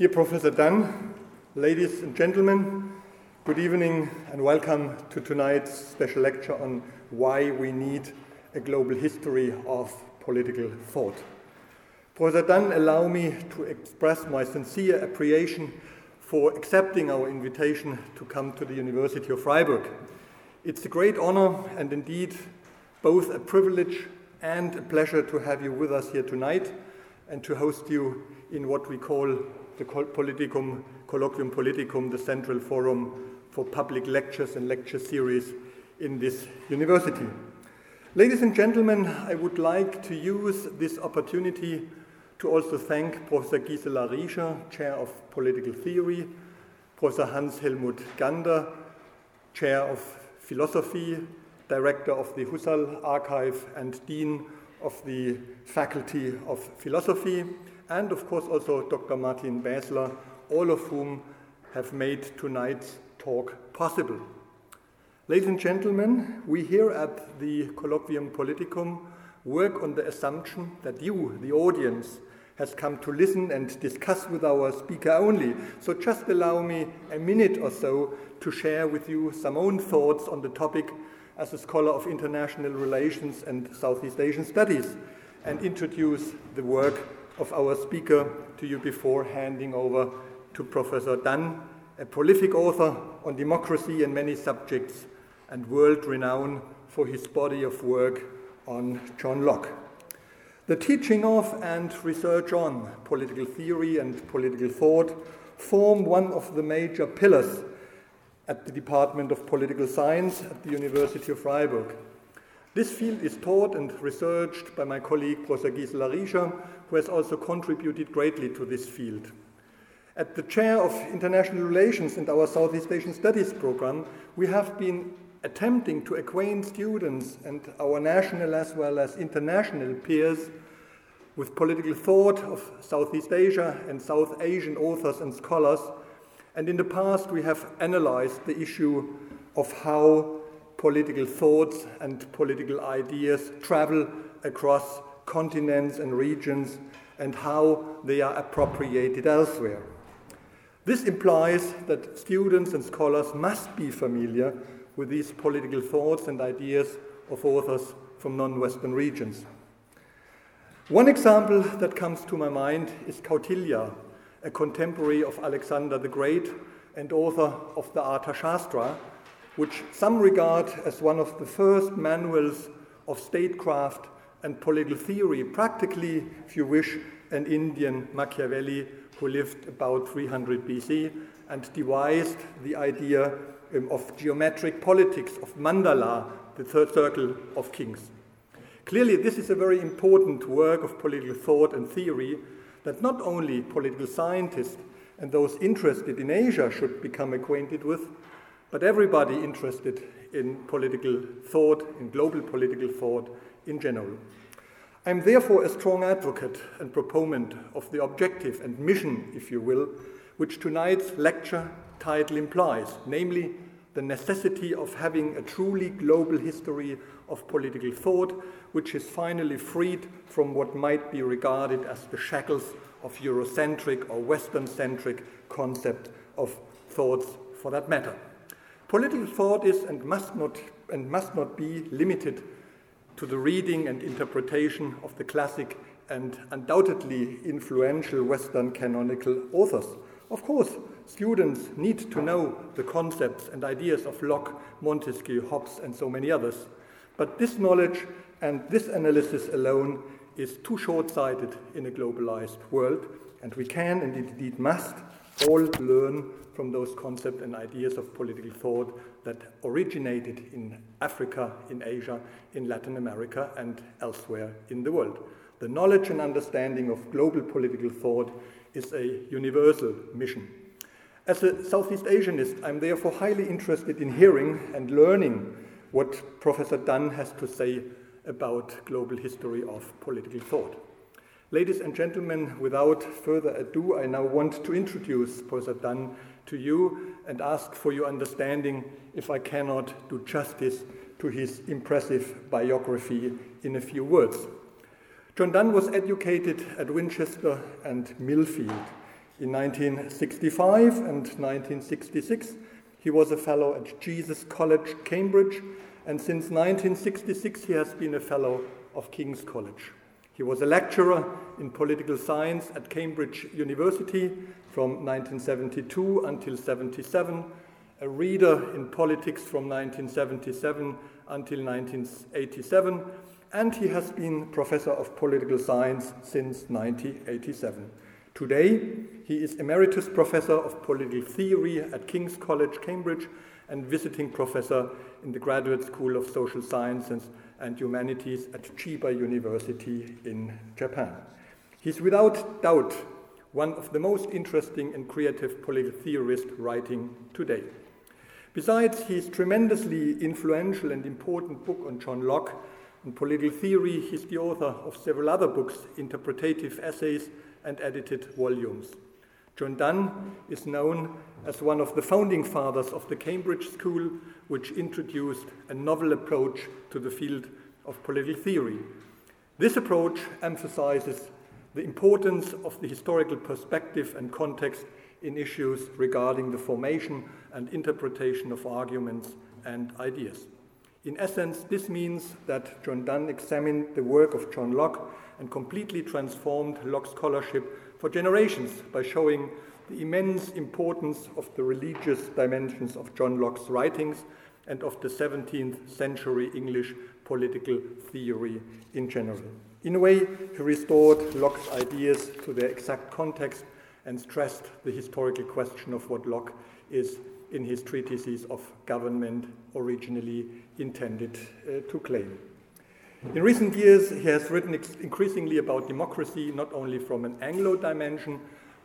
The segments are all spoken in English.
Dear Professor Dunn, ladies and gentlemen, good evening and welcome to tonight's special lecture on why we need a global history of political thought. Professor Dunn, allow me to express my sincere appreciation for accepting our invitation to come to the University of Freiburg. It's a great honor and indeed both a privilege and a pleasure to have you with us here tonight and to host you in what we call the Politicum, Colloquium Politicum, the central forum for public lectures and lecture series in this university. Ladies and gentlemen, I would like to use this opportunity to also thank Professor Gisela Riescher, Chair of Political Theory, Professor Hans Helmuth Gander, Chair of Philosophy, Director of the Husserl Archive, and Dean of the Faculty of Philosophy, and of course also Dr. Martin Basler, all of whom have made tonight's talk possible. Ladies and gentlemen, we here at the Colloquium Politicum work on the assumption that you, the audience, has come to listen and discuss with our speaker only. So just allow me a minute or so to share with you some own thoughts on the topic as a scholar of international relations and Southeast Asian studies and introduce the work of our speaker to you before handing over to Professor Dunn, a prolific author on democracy and many subjects and world renowned for his body of work on John Locke. The teaching of and research on political theory and political thought form one of the major pillars at the Department of Political Science at the University of Freiburg. This field is taught and researched by my colleague Professor Gisela Riescher, who has also contributed greatly to this field. At the chair of international relations in our Southeast Asian Studies program, we have been attempting to acquaint students and our national as well as international peers with political thought of Southeast Asia and South Asian authors and scholars and in the past, we have analyzed the issue of how political thoughts and political ideas travel across continents and regions and how they are appropriated elsewhere. This implies that students and scholars must be familiar with these political thoughts and ideas of authors from non Western regions. One example that comes to my mind is Kautilya, a contemporary of Alexander the Great and author of the Arthashastra, which some regard as one of the first manuals of statecraft and political theory, practically, if you wish, an Indian Machiavelli who lived about 300 BC and devised the idea um, of geometric politics, of mandala, the third circle of kings. Clearly, this is a very important work of political thought and theory that not only political scientists and those interested in Asia should become acquainted with, but everybody interested in political thought, in global political thought in general. I am therefore a strong advocate and proponent of the objective and mission, if you will, which tonight's lecture title implies, namely the necessity of having a truly global history of political thought, which is finally freed from what might be regarded as the shackles of Eurocentric or Western centric concept of thoughts for that matter. Political thought is and must not, and must not be limited to the reading and interpretation of the classic and undoubtedly influential Western canonical authors. Of course, students need to know the concepts and ideas of Locke, Montesquieu, Hobbes, and so many others. But this knowledge and this analysis alone is too short sighted in a globalized world, and we can and indeed must all learn from those concepts and ideas of political thought that originated in Africa, in Asia, in Latin America, and elsewhere in the world. The knowledge and understanding of global political thought is a universal mission. As a Southeast Asianist, I'm therefore highly interested in hearing and learning what Professor Dunn has to say about global history of political thought. Ladies and gentlemen, without further ado, I now want to introduce Professor Dunn to you and ask for your understanding if I cannot do justice to his impressive biography in a few words. John Dunn was educated at Winchester and Millfield. In 1965 and 1966, he was a fellow at Jesus College, Cambridge, and since 1966, he has been a fellow of King's College. He was a lecturer in political science at Cambridge University from 1972 until 77, a reader in politics from 1977 until 1987, and he has been professor of political science since 1987. Today, he is emeritus professor of political theory at King's College, Cambridge, and visiting professor in the Graduate School of Social Sciences and Humanities at Chiba University in Japan. He's without doubt one of the most interesting and creative political theorists writing today. Besides his tremendously influential and important book on John Locke and political theory, he's the author of several other books, interpretative essays, and edited volumes. John Dunn is known as one of the founding fathers of the Cambridge School, which introduced a novel approach to the field of political theory. This approach emphasizes the importance of the historical perspective and context in issues regarding the formation and interpretation of arguments and ideas. In essence, this means that John Dunn examined the work of John Locke and completely transformed Locke's scholarship for generations by showing the immense importance of the religious dimensions of John Locke's writings and of the 17th century English political theory in general. In a way, he restored Locke's ideas to their exact context and stressed the historical question of what Locke is in his treatises of government originally intended uh, to claim. In recent years, he has written increasingly about democracy, not only from an Anglo dimension,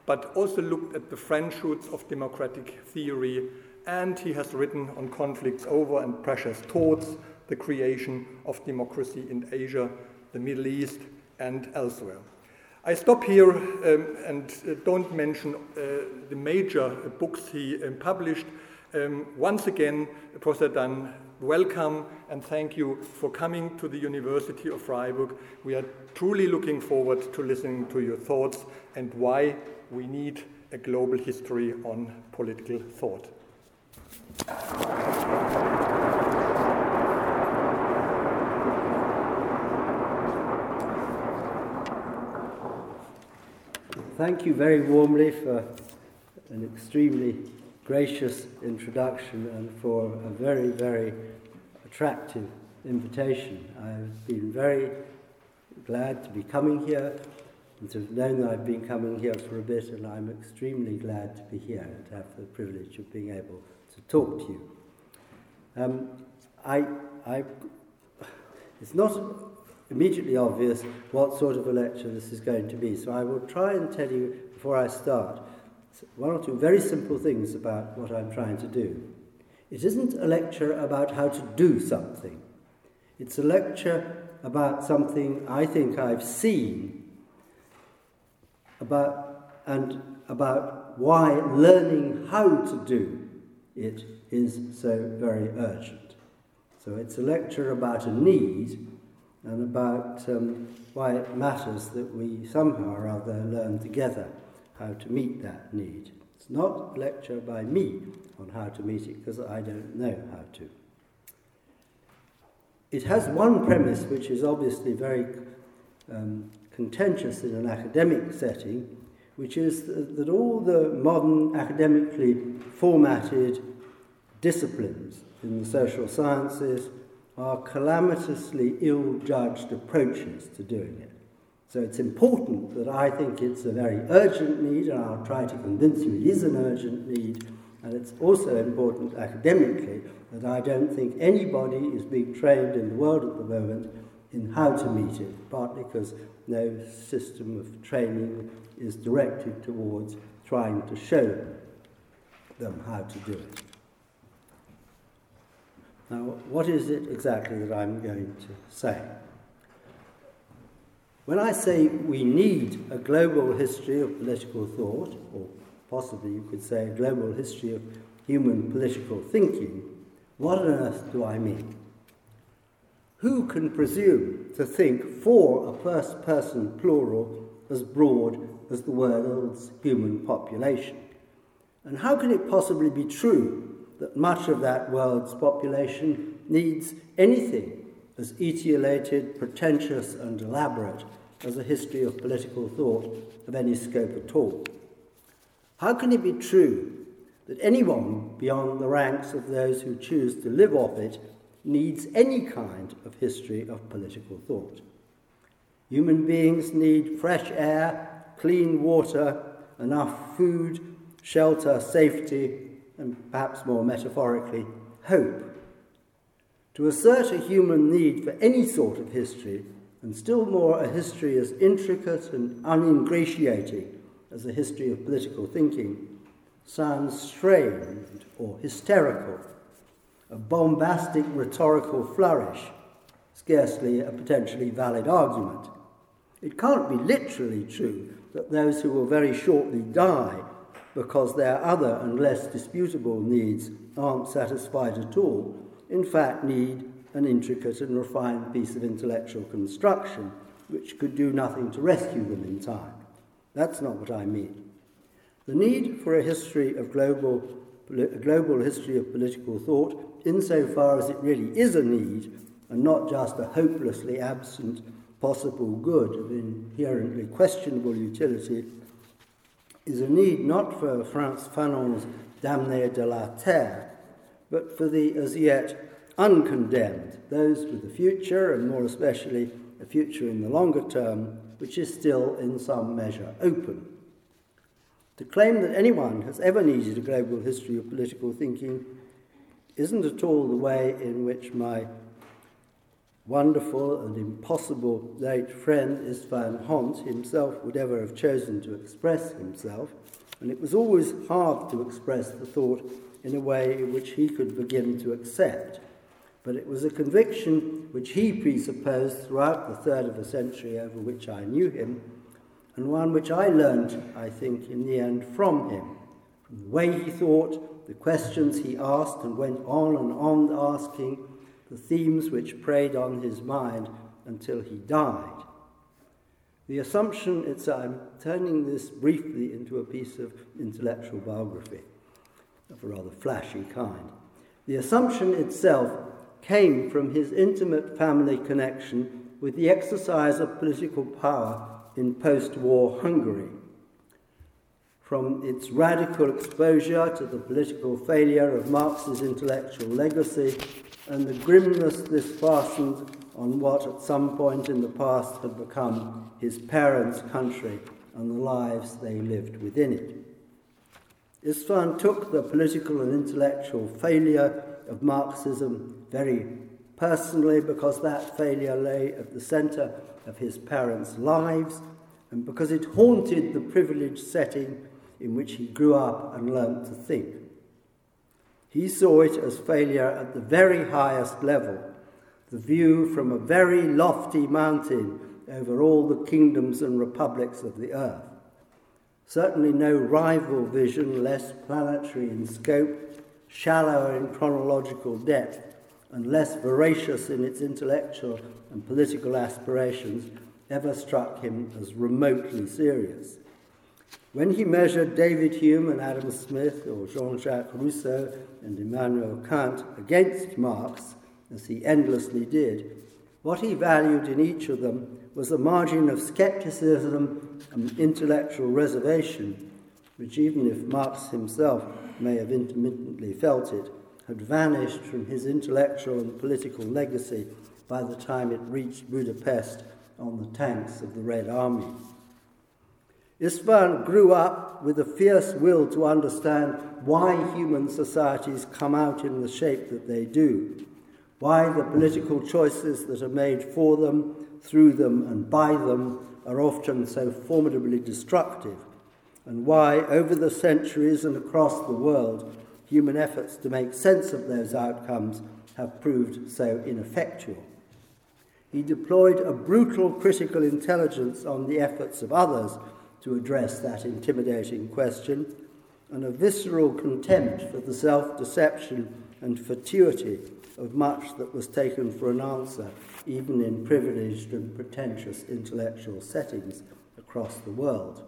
but also looked at the French roots of democratic theory, and he has written on conflicts over and pressures towards the creation of democracy in Asia, the Middle East, and elsewhere. I stop here um, and uh, don't mention uh, the major books he um, published. Um, once again, Dunn welcome and thank you for coming to the University of Freiburg. We are truly looking forward to listening to your thoughts and why we need a global history on political thought. Thank you very warmly for an extremely gracious introduction and for a very, very attractive invitation. I've been very glad to be coming here and to have known that I've been coming here for a bit, and I'm extremely glad to be here and to have the privilege of being able to talk to you. Um, I, I, it's not immediately obvious what sort of a lecture this is going to be, so I will try and tell you before I start one or two very simple things about what I'm trying to do. It isn't a lecture about how to do something. It's a lecture about something I think I've seen about and about why learning how to do it is so very urgent. So it's a lecture about a need and about um, why it matters that we somehow or other learn together how to meet that need. It's not a lecture by me on how to meet it because I don't know how to. It has one premise which is obviously very um, contentious in an academic setting, which is that all the modern academically formatted disciplines in the social sciences are calamitously ill judged approaches to doing it. So it's important that I think it's a very urgent need, and I'll try to convince you it is an urgent need. And it's also important academically that I don't think anybody is being trained in the world at the moment in how to meet it, partly because no system of training is directed towards trying to show them how to do it. Now, what is it exactly that I'm going to say? When I say we need a global history of political thought, or possibly you could say a global history of human political thinking, what on earth do I mean? Who can presume to think for a first person plural as broad as the world's human population. And how can it possibly be true that much of that world's population needs anything as etiolated, pretentious, and elaborate as a history of political thought of any scope at all? How can it be true that anyone beyond the ranks of those who choose to live off it needs any kind of history of political thought? Human beings need fresh air, clean water, enough food, shelter, safety, and perhaps more metaphorically, hope. To assert a human need for any sort of history, and still more a history as intricate and uningratiating as a history of political thinking, sounds strained or hysterical, a bombastic rhetorical flourish, scarcely a potentially valid argument. It can't be literally true that those who will very shortly die because their other and less disputable needs aren't satisfied at all, in fact need an intricate and refined piece of intellectual construction which could do nothing to rescue them in time. That's not what I mean. The need for a history of global, a global history of political thought, insofar as it really is a need and not just a hopelessly absent possible good of inherently questionable utility, is a need not for Frantz Fanon's Damnés de la Terre, but for the as yet uncondemned, those with a future, and more especially a future in the longer term, which is still in some measure open. To claim that anyone has ever needed a global history of political thinking isn't at all the way in which my wonderful and impossible late friend Istvan Hont himself would ever have chosen to express himself, and it was always hard to express the thought in a way in which he could begin to accept. But it was a conviction which he presupposed throughout the third of a century over which I knew him, and one which I learned, I think, in the end from him. From the way he thought, the questions he asked and went on and on asking, the themes which preyed on his mind until he died. The assumption, it's, I'm turning this briefly into a piece of intellectual biography of a rather flashy kind. The assumption itself came from his intimate family connection with the exercise of political power in post war Hungary. From its radical exposure to the political failure of Marx's intellectual legacy and the grimness this fastened on what at some point in the past had become his parents' country and the lives they lived within it. Istvan took the political and intellectual failure of Marxism very personally because that failure lay at the centre of his parents' lives and because it haunted the privileged setting in which he grew up and learnt to think. He saw it as failure at the very highest level, the view from a very lofty mountain over all the kingdoms and republics of the earth. Certainly no rival vision, less planetary in scope, shallower in chronological depth, and less voracious in its intellectual and political aspirations, ever struck him as remotely serious. When he measured David Hume and Adam Smith, or Jean Jacques Rousseau and Immanuel Kant against Marx, as he endlessly did, what he valued in each of them was a margin of skepticism and intellectual reservation, which, even if Marx himself may have intermittently felt it, had vanished from his intellectual and political legacy by the time it reached Budapest on the tanks of the Red Army. Istvan grew up with a fierce will to understand why human societies come out in the shape that they do, why the political choices that are made for them, through them, and by them are often so formidably destructive, and why, over the centuries and across the world, human efforts to make sense of those outcomes have proved so ineffectual. He deployed a brutal critical intelligence on the efforts of others to address that intimidating question, and a visceral contempt for the self deception and fatuity of much that was taken for an answer, even in privileged and pretentious intellectual settings across the world.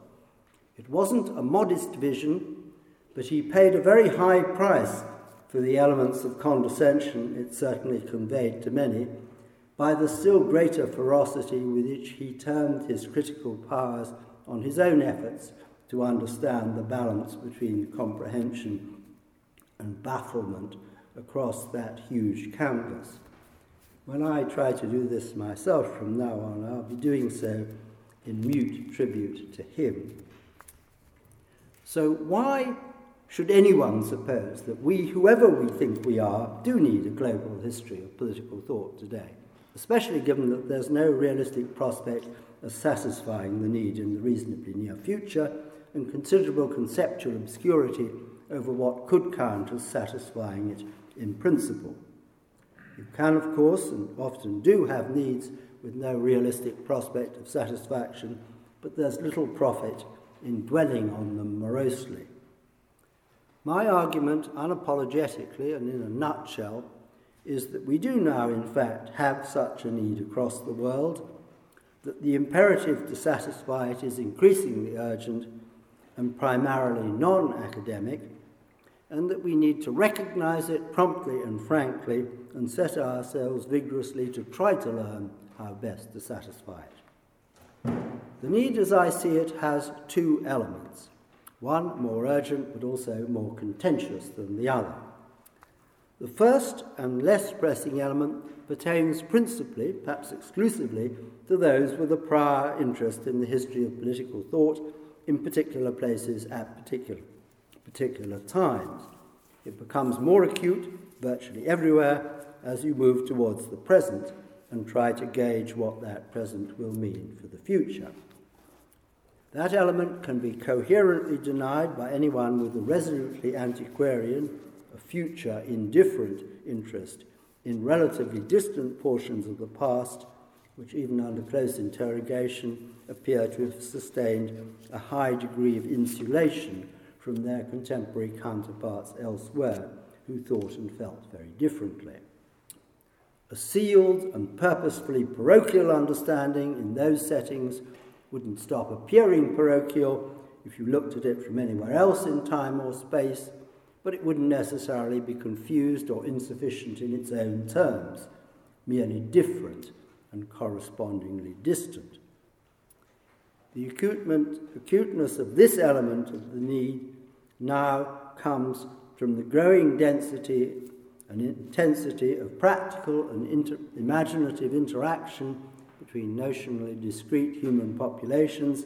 It wasn't a modest vision, but he paid a very high price for the elements of condescension it certainly conveyed to many, by the still greater ferocity with which he turned his critical powers on his own efforts to understand the balance between comprehension and bafflement across that huge canvas. When I try to do this myself from now on, I'll be doing so in mute tribute to him. So, why should anyone suppose that we, whoever we think we are, do need a global history of political thought today, especially given that there's no realistic prospect of satisfying the need in the reasonably near future and considerable conceptual obscurity over what could count as satisfying it in principle? You can, of course, and often do have needs with no realistic prospect of satisfaction, but there's little profit in dwelling on them morosely. My argument, unapologetically and in a nutshell, is that we do now, in fact, have such a need across the world, that the imperative to satisfy it is increasingly urgent and primarily non academic, and that we need to recognize it promptly and frankly and set ourselves vigorously to try to learn how best to satisfy it. The need, as I see it, has two elements one more urgent but also more contentious than the other. The first and less pressing element pertains principally, perhaps exclusively, to those with a prior interest in the history of political thought in particular places at particular, particular times. It becomes more acute virtually everywhere as you move towards the present and try to gauge what that present will mean for the future. That element can be coherently denied by anyone with a resolutely antiquarian, a future indifferent interest in relatively distant portions of the past, which even under close interrogation appear to have sustained a high degree of insulation from their contemporary counterparts elsewhere, who thought and felt very differently. A sealed and purposefully parochial understanding in those settings wouldn't stop appearing parochial if you looked at it from anywhere else in time or space, but it wouldn't necessarily be confused or insufficient in its own terms, merely different and correspondingly distant. The acuteness of this element of the need now comes from the growing density and intensity of practical and inter- imaginative interaction between notionally discrete human populations,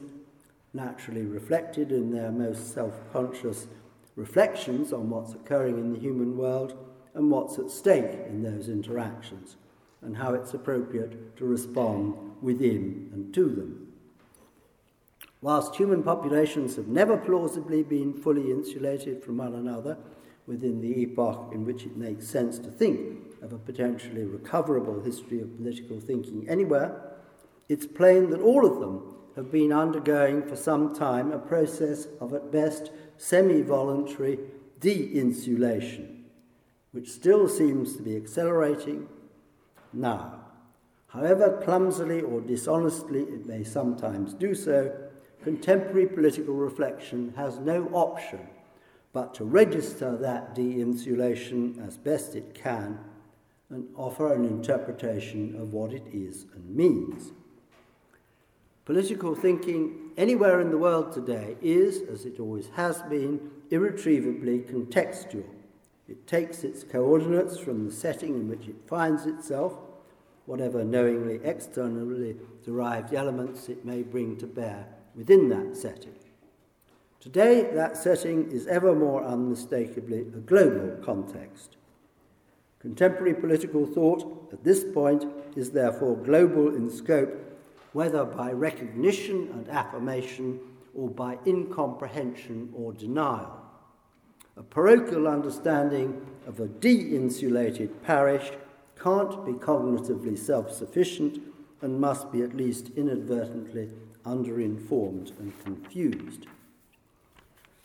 naturally reflected in their most self conscious reflections on what's occurring in the human world and what's at stake in those interactions, and how it's appropriate to respond within and to them. Whilst human populations have never plausibly been fully insulated from one another within the epoch in which it makes sense to think of a potentially recoverable history of political thinking anywhere, it's plain that all of them have been undergoing for some time a process of at best semi voluntary de insulation, which still seems to be accelerating now. However clumsily or dishonestly it may sometimes do so, contemporary political reflection has no option but to register that de insulation as best it can and offer an interpretation of what it is and means. Political thinking anywhere in the world today is, as it always has been, irretrievably contextual. It takes its coordinates from the setting in which it finds itself, whatever knowingly externally derived elements it may bring to bear within that setting. Today, that setting is ever more unmistakably a global context. Contemporary political thought at this point is therefore global in scope whether by recognition and affirmation or by incomprehension or denial. A parochial understanding of a de insulated parish can't be cognitively self sufficient and must be at least inadvertently underinformed and confused.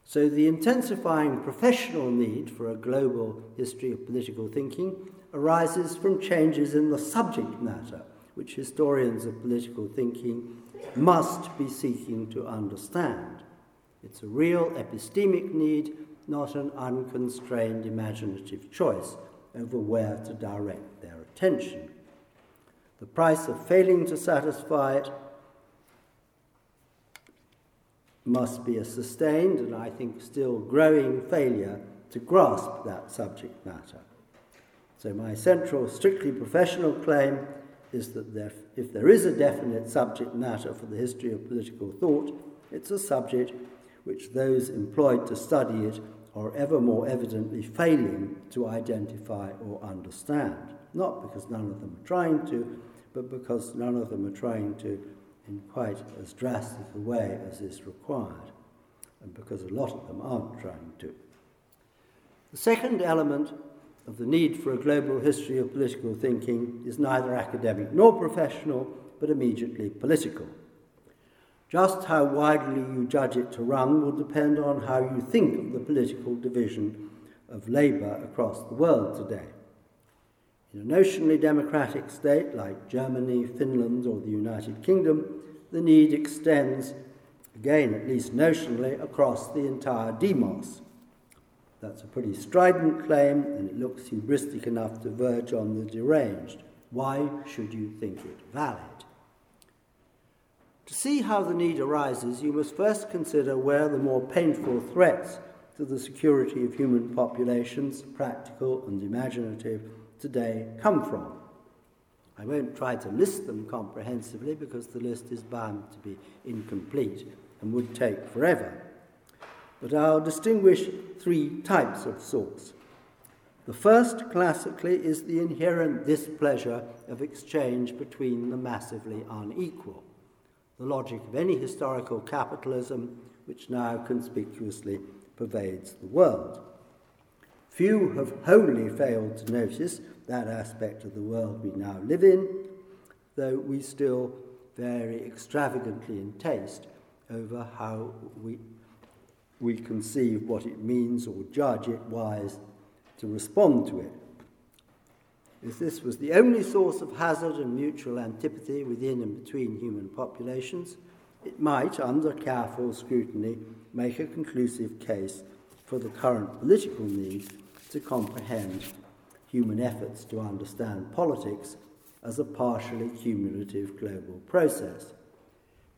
So, the intensifying professional need for a global history of political thinking arises from changes in the subject matter which historians of political thinking must be seeking to understand. It's a real epistemic need, not an unconstrained imaginative choice over where to direct their attention. The price of failing to satisfy it must be a sustained and I think still growing failure to grasp that subject matter. So, my central, strictly professional claim is that there, if there is a definite subject matter for the history of political thought, it's a subject which those employed to study it are ever more evidently failing to identify or understand. Not because none of them are trying to, but because none of them are trying to in quite as drastic a way as is required, and because a lot of them aren't trying to. The second element of the need for a global history of political thinking is neither academic nor professional, but immediately political. Just how widely you judge it to run will depend on how you think of the political division of labour across the world today. In a notionally democratic state like Germany, Finland, or the United Kingdom, the need extends, again at least notionally, across the entire demos. That's a pretty strident claim, and it looks hubristic enough to verge on the deranged. Why should you think it valid? To see how the need arises, you must first consider where the more painful threats to the security of human populations, practical and imaginative, today come from. I won't try to list them comprehensively because the list is bound to be incomplete and would take forever. But I'll distinguish three types of source. The first, classically, is the inherent displeasure of exchange between the massively unequal, the logic of any historical capitalism which now conspicuously pervades the world. Few have wholly failed to notice that aspect of the world we now live in, though we still vary extravagantly in taste over how we, we conceive what it means or judge it wise to respond to it. If this was the only source of hazard and mutual antipathy within and between human populations, it might, under careful scrutiny, make a conclusive case for the current political need to comprehend human efforts to understand politics as a partially cumulative global process.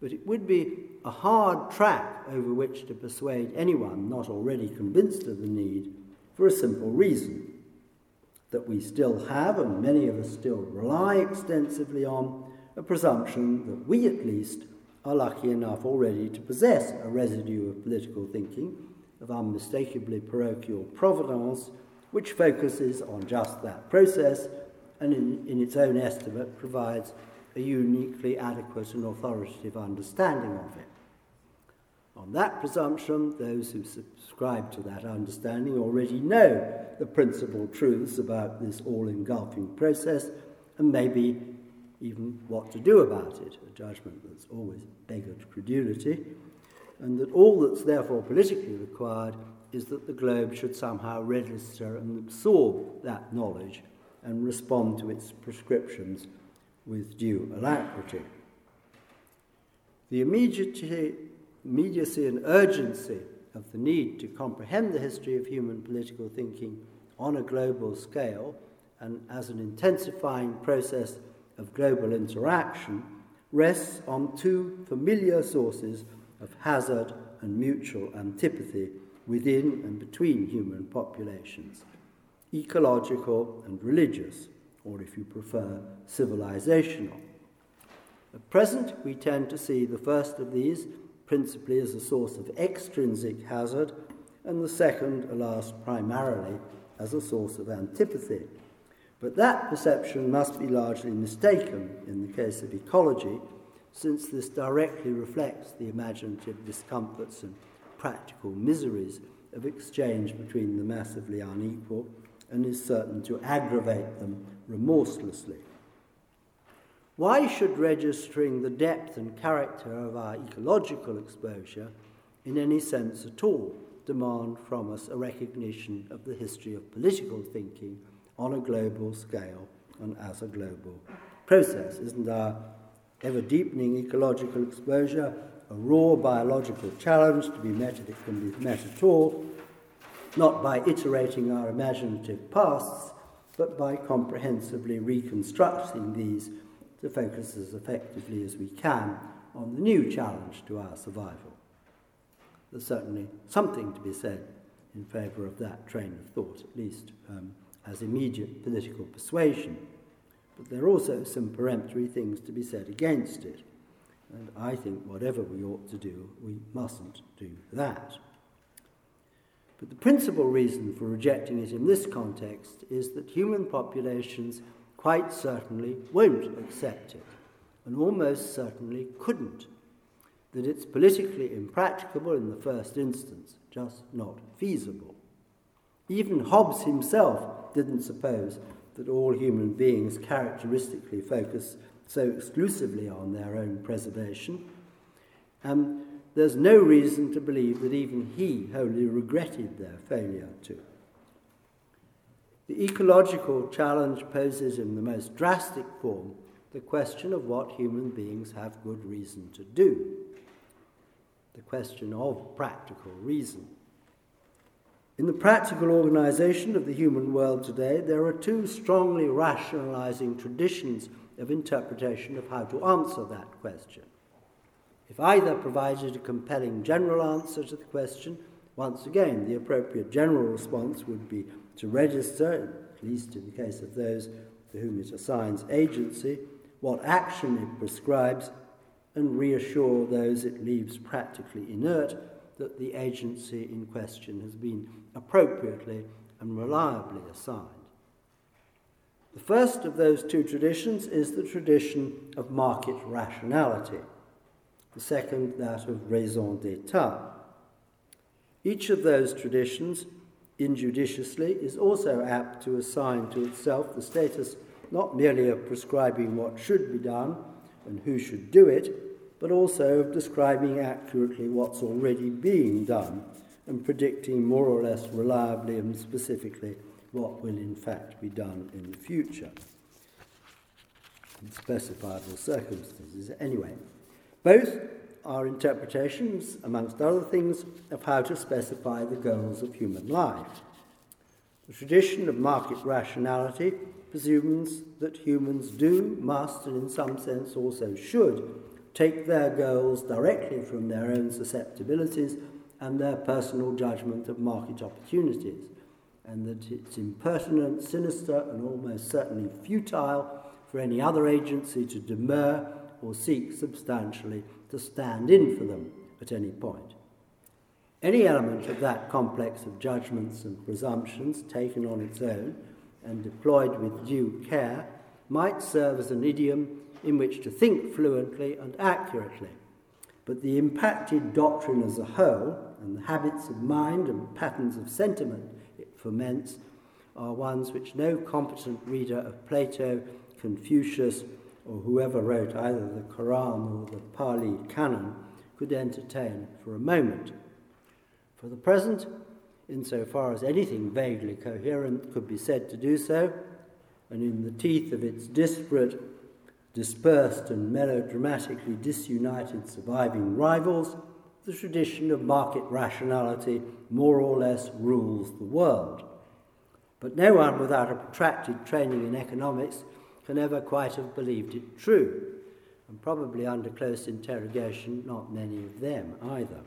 But it would be a hard track over which to persuade anyone not already convinced of the need for a simple reason that we still have, and many of us still rely extensively on, a presumption that we at least are lucky enough already to possess a residue of political thinking of unmistakably parochial provenance which focuses on just that process and, in, in its own estimate, provides a uniquely adequate and authoritative understanding of it. On that presumption, those who subscribe to that understanding already know the principal truths about this all engulfing process and maybe even what to do about it, a judgment that's always beggared credulity, and that all that's therefore politically required is that the globe should somehow register and absorb that knowledge and respond to its prescriptions with due alacrity. The immediacy, and urgency of the need to comprehend the history of human political thinking on a global scale and as an intensifying process of global interaction rests on two familiar sources of hazard and mutual antipathy within and between human populations, ecological and religious, or if you prefer, civilizational. At present, we tend to see the first of these principally as a source of extrinsic hazard, and the second, alas, primarily as a source of antipathy. But that perception must be largely mistaken in the case of ecology, since this directly reflects the imaginative discomforts and practical miseries of exchange between the massively unequal and is certain to aggravate them remorselessly. Why should registering the depth and character of our ecological exposure in any sense at all demand from us a recognition of the history of political thinking on a global scale and as a global process? Isn't our ever deepening ecological exposure a raw biological challenge to be met if it can be met at all, not by iterating our imaginative pasts, but by comprehensively reconstructing these to focus as effectively as we can on the new challenge to our survival. There's certainly something to be said in favour of that train of thought, at least um, as immediate political persuasion. But there are also some peremptory things to be said against it. And I think whatever we ought to do, we mustn't do that. But the principal reason for rejecting it in this context is that human populations quite certainly won't accept it, and almost certainly couldn't. That it's politically impracticable in the first instance, just not feasible. Even Hobbes himself didn't suppose that all human beings characteristically focus so exclusively on their own preservation. And there's no reason to believe that even he wholly regretted their failure to. The ecological challenge poses in the most drastic form the question of what human beings have good reason to do, the question of practical reason. In the practical organization of the human world today, there are two strongly rationalizing traditions of interpretation of how to answer that question. If either provided a compelling general answer to the question, once again, the appropriate general response would be to register, at least in the case of those to whom it assigns agency, what action it prescribes, and reassure those it leaves practically inert that the agency in question has been appropriately and reliably assigned. The first of those two traditions is the tradition of market rationality, the second, that of raison d'etat. Each of those traditions injudiciously, is also apt to assign to itself the status not merely of prescribing what should be done and who should do it, but also of describing accurately what's already being done and predicting more or less reliably and specifically what will in fact be done in the future in specifiable circumstances. Anyway, both are interpretations, amongst other things, of how to specify the goals of human life. The tradition of market rationality presumes that humans do, must, and in some sense also should take their goals directly from their own susceptibilities and their personal judgment of market opportunities, and that it's impertinent, sinister, and almost certainly futile for any other agency to demur or seek substantially to stand in for them at any point. Any element of that complex of judgments and presumptions taken on its own and deployed with due care might serve as an idiom in which to think fluently and accurately. But the impacted doctrine as a whole, and the habits of mind and patterns of sentiment are ones which no competent reader of Plato, Confucius, or whoever wrote either the Quran or the Pali Canon could entertain for a moment. For the present, insofar as anything vaguely coherent could be said to do so, and in the teeth of its disparate, dispersed, and melodramatically disunited surviving rivals, the tradition of market rationality more or less rules the world. But no one without a protracted training in economics can ever quite have believed it true, and probably under close interrogation, not many of them either.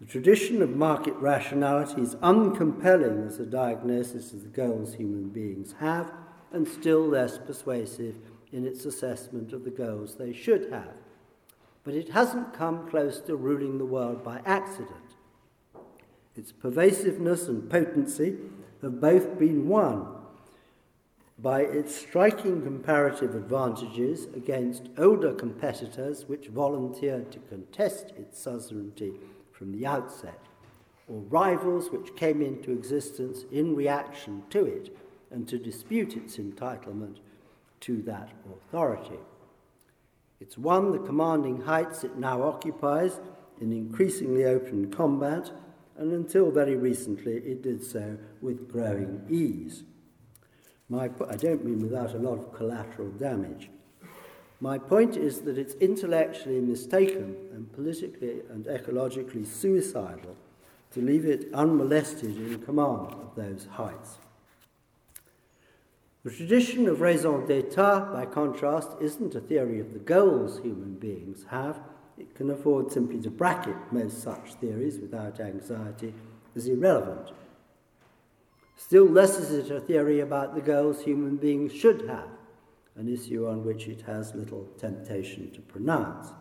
The tradition of market rationality is uncompelling as a diagnosis of the goals human beings have, and still less persuasive in its assessment of the goals they should have. But it hasn't come close to ruling the world by accident. Its pervasiveness and potency have both been won by its striking comparative advantages against older competitors which volunteered to contest its suzerainty from the outset, or rivals which came into existence in reaction to it and to dispute its entitlement to that authority. It's won the commanding heights it now occupies in increasingly open combat, and until very recently it did so with growing ease. My, I don't mean without a lot of collateral damage. My point is that it's intellectually mistaken and politically and ecologically suicidal to leave it unmolested in command of those heights. The tradition of raison d'etat, by contrast, isn't a theory of the goals human beings have. It can afford simply to bracket most such theories without anxiety as irrelevant. Still less is it a theory about the goals human beings should have, an issue on which it has little temptation to pronounce.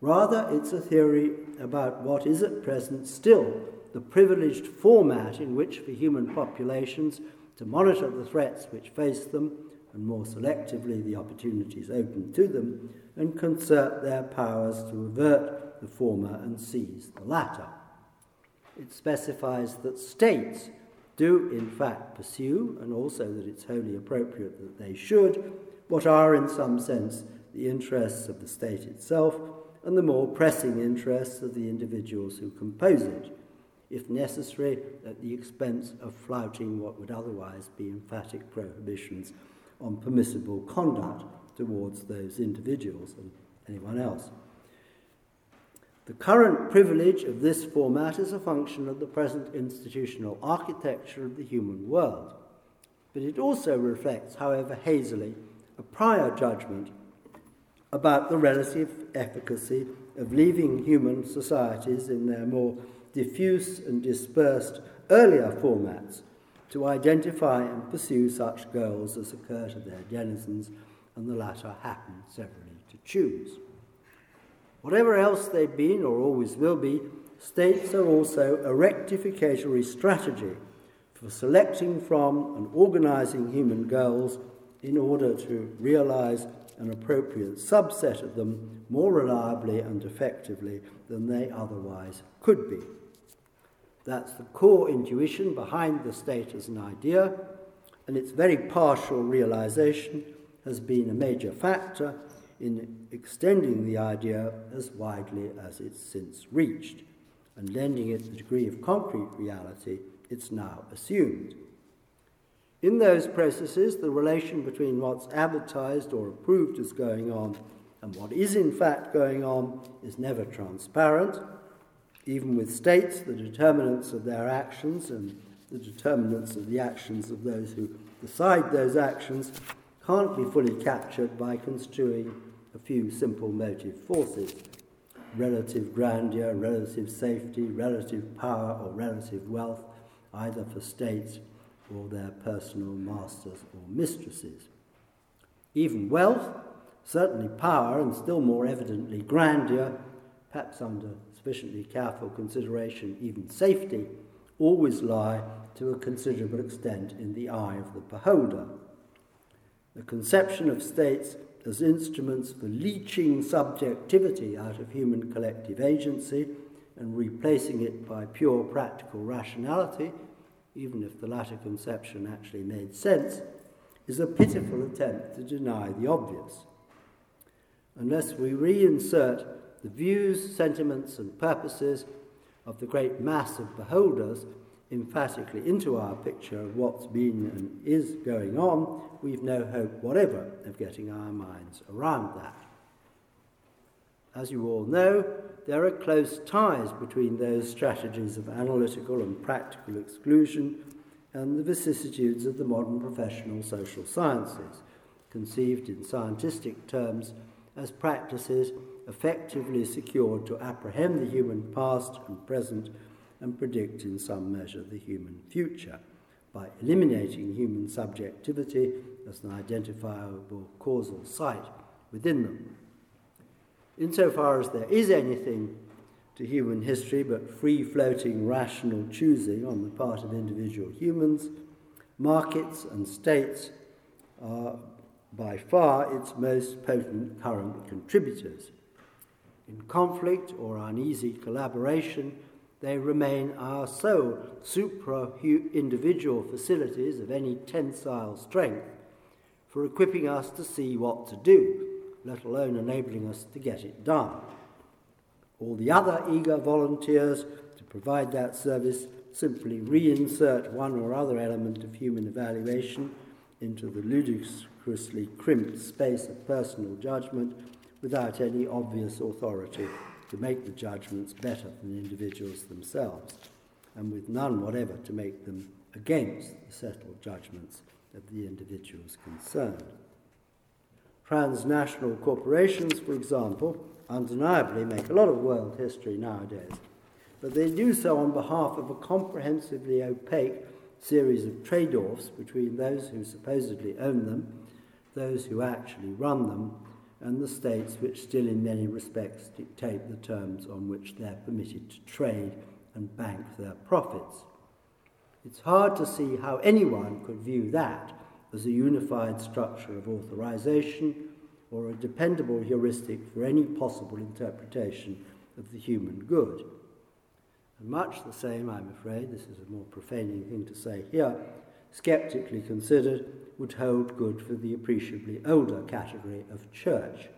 Rather, it's a theory about what is at present still the privileged format in which, for human populations, to monitor the threats which face them, and more selectively the opportunities open to them, and concert their powers to avert the former and seize the latter. It specifies that states do, in fact, pursue, and also that it's wholly appropriate that they should, what are, in some sense, the interests of the state itself and the more pressing interests of the individuals who compose it if necessary, at the expense of flouting what would otherwise be emphatic prohibitions on permissible conduct towards those individuals and anyone else. The current privilege of this format is a function of the present institutional architecture of the human world, but it also reflects, however hazily, a prior judgment about the relative efficacy of leaving human societies in their more diffuse and dispersed earlier formats to identify and pursue such goals as occur to their denizens, and the latter happen severally to choose. Whatever else they've been or always will be, states are also a rectificatory strategy for selecting from and organizing human goals in order to realize an appropriate subset of them more reliably and effectively than they otherwise could be. That's the core intuition behind the state as an idea, and its very partial realization has been a major factor in extending the idea as widely as it's since reached and lending it the degree of concrete reality it's now assumed. In those processes, the relation between what's advertised or approved as going on and what is in fact going on is never transparent. Even with states, the determinants of their actions and the determinants of the actions of those who decide those actions can't be fully captured by construing a few simple motive forces relative grandeur, relative safety, relative power, or relative wealth, either for states or their personal masters or mistresses. Even wealth, certainly power, and still more evidently grandeur, perhaps under sufficiently careful consideration, even safety, always lie to a considerable extent in the eye of the beholder. The conception of states as instruments for leeching subjectivity out of human collective agency and replacing it by pure practical rationality even if the latter conception actually made sense, is a pitiful attempt to deny the obvious. Unless we reinsert the views, sentiments, and purposes of the great mass of beholders emphatically into our picture of what's been and is going on, we've no hope whatever of getting our minds around that. As you all know, there are close ties between those strategies of analytical and practical exclusion and the vicissitudes of the modern professional social sciences, conceived in scientific terms as practices effectively secured to apprehend the human past and present and predict in some measure the human future by eliminating human subjectivity as an identifiable causal site within them insofar as there is anything to human history but free floating rational choosing on the part of individual humans, markets and states are by far its most potent current contributors. In conflict or uneasy collaboration, they remain our sole supra individual facilities of any tensile strength for equipping us to see what to do let alone enabling us to get it done. All the other eager volunteers to provide that service simply reinsert one or other element of human evaluation into the ludicrously crimped space of personal judgment without any obvious authority to make the judgments better than individuals themselves, and with none whatever to make them against the settled judgments of the individuals concerned. Transnational corporations, for example, undeniably make a lot of world history nowadays, but they do so on behalf of a comprehensively opaque series of trade offs between those who supposedly own them, those who actually run them, and the states which still in many respects dictate the terms on which they're permitted to trade and bank their profits. It's hard to see how anyone could view that as a unified structure of authorization or a dependable heuristic for any possible interpretation of the human good. And much the same, I'm afraid, this is a more profaning thing to say here, skeptically considered, would hold good for the appreciably older category of church.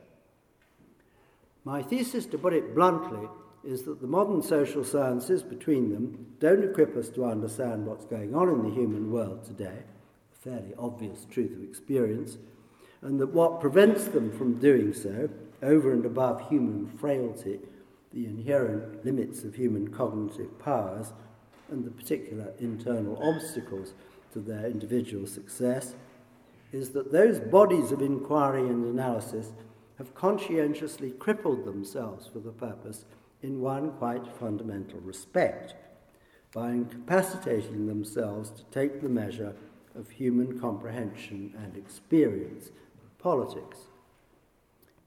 My thesis, to put it bluntly, is that the modern social sciences between them don't equip us to understand what's going on in the human world today, a fairly obvious truth of experience, and that what prevents them from doing so, over and above human frailty, the inherent limits of human cognitive powers, and the particular internal obstacles to their individual success, is that those bodies of inquiry and analysis have conscientiously crippled themselves for the purpose in one quite fundamental respect by incapacitating themselves to take the measure of human comprehension and experience of politics.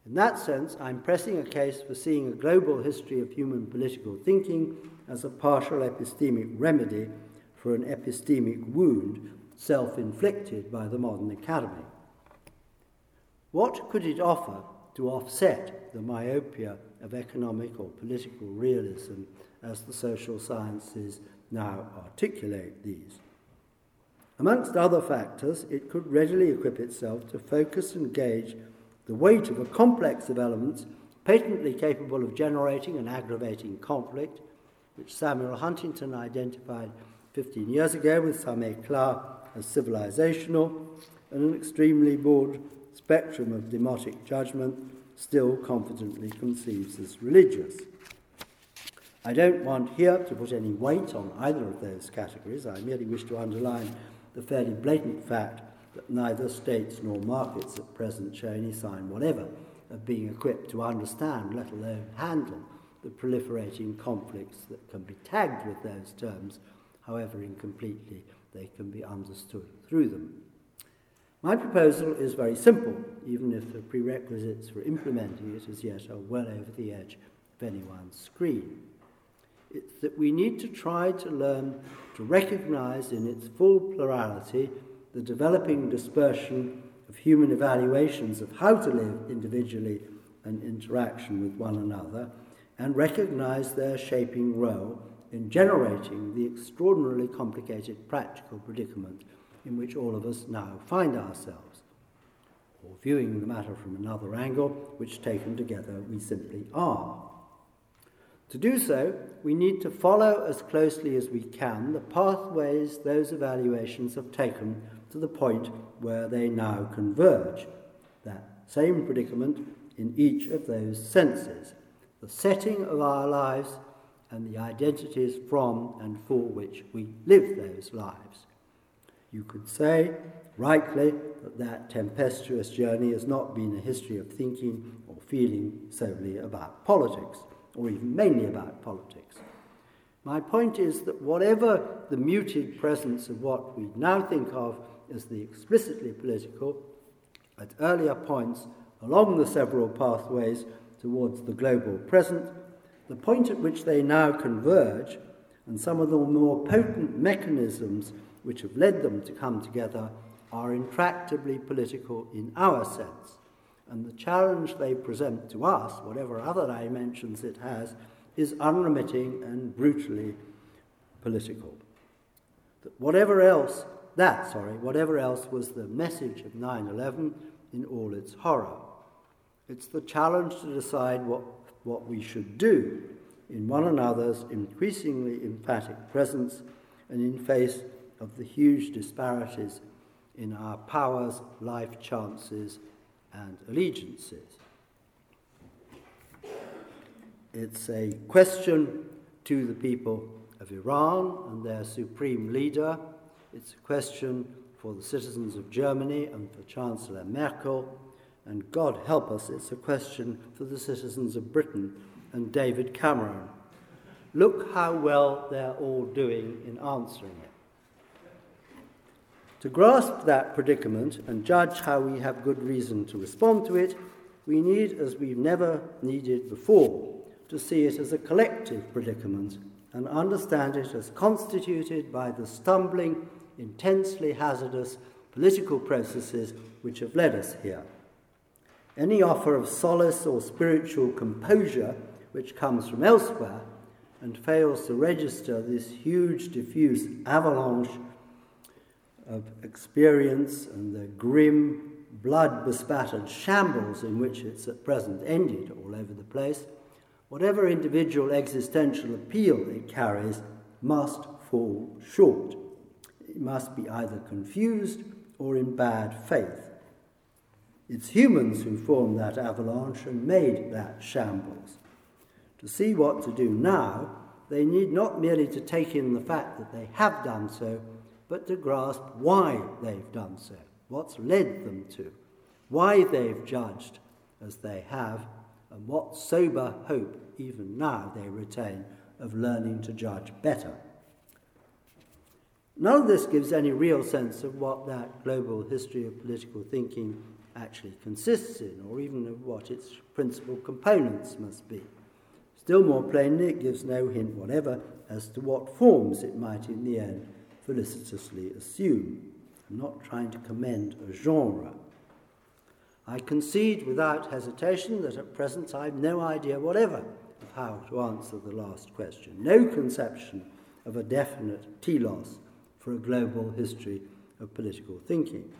In that sense, I'm pressing a case for seeing a global history of human political thinking as a partial epistemic remedy for an epistemic wound self inflicted by the modern academy. What could it offer to offset the myopia of economic or political realism as the social sciences now articulate these. Amongst other factors, it could readily equip itself to focus and gauge the weight of a complex of elements patently capable of generating and aggravating conflict, which Samuel Huntington identified 15 years ago with some eclat as civilizational, and an extremely broad spectrum of demotic judgment still confidently conceives as religious. I don't want here to put any weight on either of those categories. I merely wish to underline the fairly blatant fact that neither states nor markets at present show any sign whatever of being equipped to understand, let alone handle, the proliferating conflicts that can be tagged with those terms, however incompletely they can be understood through them. My proposal is very simple, even if the prerequisites for implementing it as yet are well over the edge of anyone's screen. It's that we need to try to learn to recognize in its full plurality the developing dispersion of human evaluations of how to live individually and interaction with one another, and recognize their shaping role in generating the extraordinarily complicated practical predicament in which all of us now find ourselves, or viewing the matter from another angle, which taken together we simply are. To do so, we need to follow as closely as we can the pathways those evaluations have taken to the point where they now converge. That same predicament in each of those senses the setting of our lives and the identities from and for which we live those lives. You could say, rightly, that that tempestuous journey has not been a history of thinking or feeling solely about politics, or even mainly about politics. My point is that whatever the muted presence of what we now think of as the explicitly political, at earlier points along the several pathways towards the global present, the point at which they now converge, and some of the more potent mechanisms which have led them to come together are intractably political in our sense. And the challenge they present to us, whatever other dimensions it has, is unremitting and brutally political. That whatever else, that, sorry, whatever else was the message of 9 11 in all its horror. It's the challenge to decide what, what we should do in one another's increasingly emphatic presence and in face of the huge disparities in our powers, life chances, and allegiances. It's a question to the people of Iran and their supreme leader. It's a question for the citizens of Germany and for Chancellor Merkel. And God help us, it's a question for the citizens of Britain and David Cameron. Look how well they're all doing in answering it. To grasp that predicament and judge how we have good reason to respond to it, we need, as we've never needed before, to see it as a collective predicament and understand it as constituted by the stumbling, intensely hazardous political processes which have led us here. Any offer of solace or spiritual composure which comes from elsewhere and fails to register this huge, diffuse avalanche of experience and the grim, blood bespattered shambles in which it's at present ended all over the place whatever individual existential appeal it carries must fall short. It must be either confused or in bad faith. It's humans who formed that avalanche and made that shambles. To see what to do now, they need not merely to take in the fact that they have done so, but to grasp why they've done so, what's led them to, why they've judged as they have, and what sober hope even now they retain of learning to judge better. None of this gives any real sense of what that global history of political thinking actually consists in, or even of what its principal components must be. Still more plainly, it gives no hint whatever as to what forms it might in the end felicitously assume. I'm not trying to commend a genre. I concede without hesitation that at present I have no idea whatever of how to answer the last question, no conception of a definite telos for a global history of political thinking.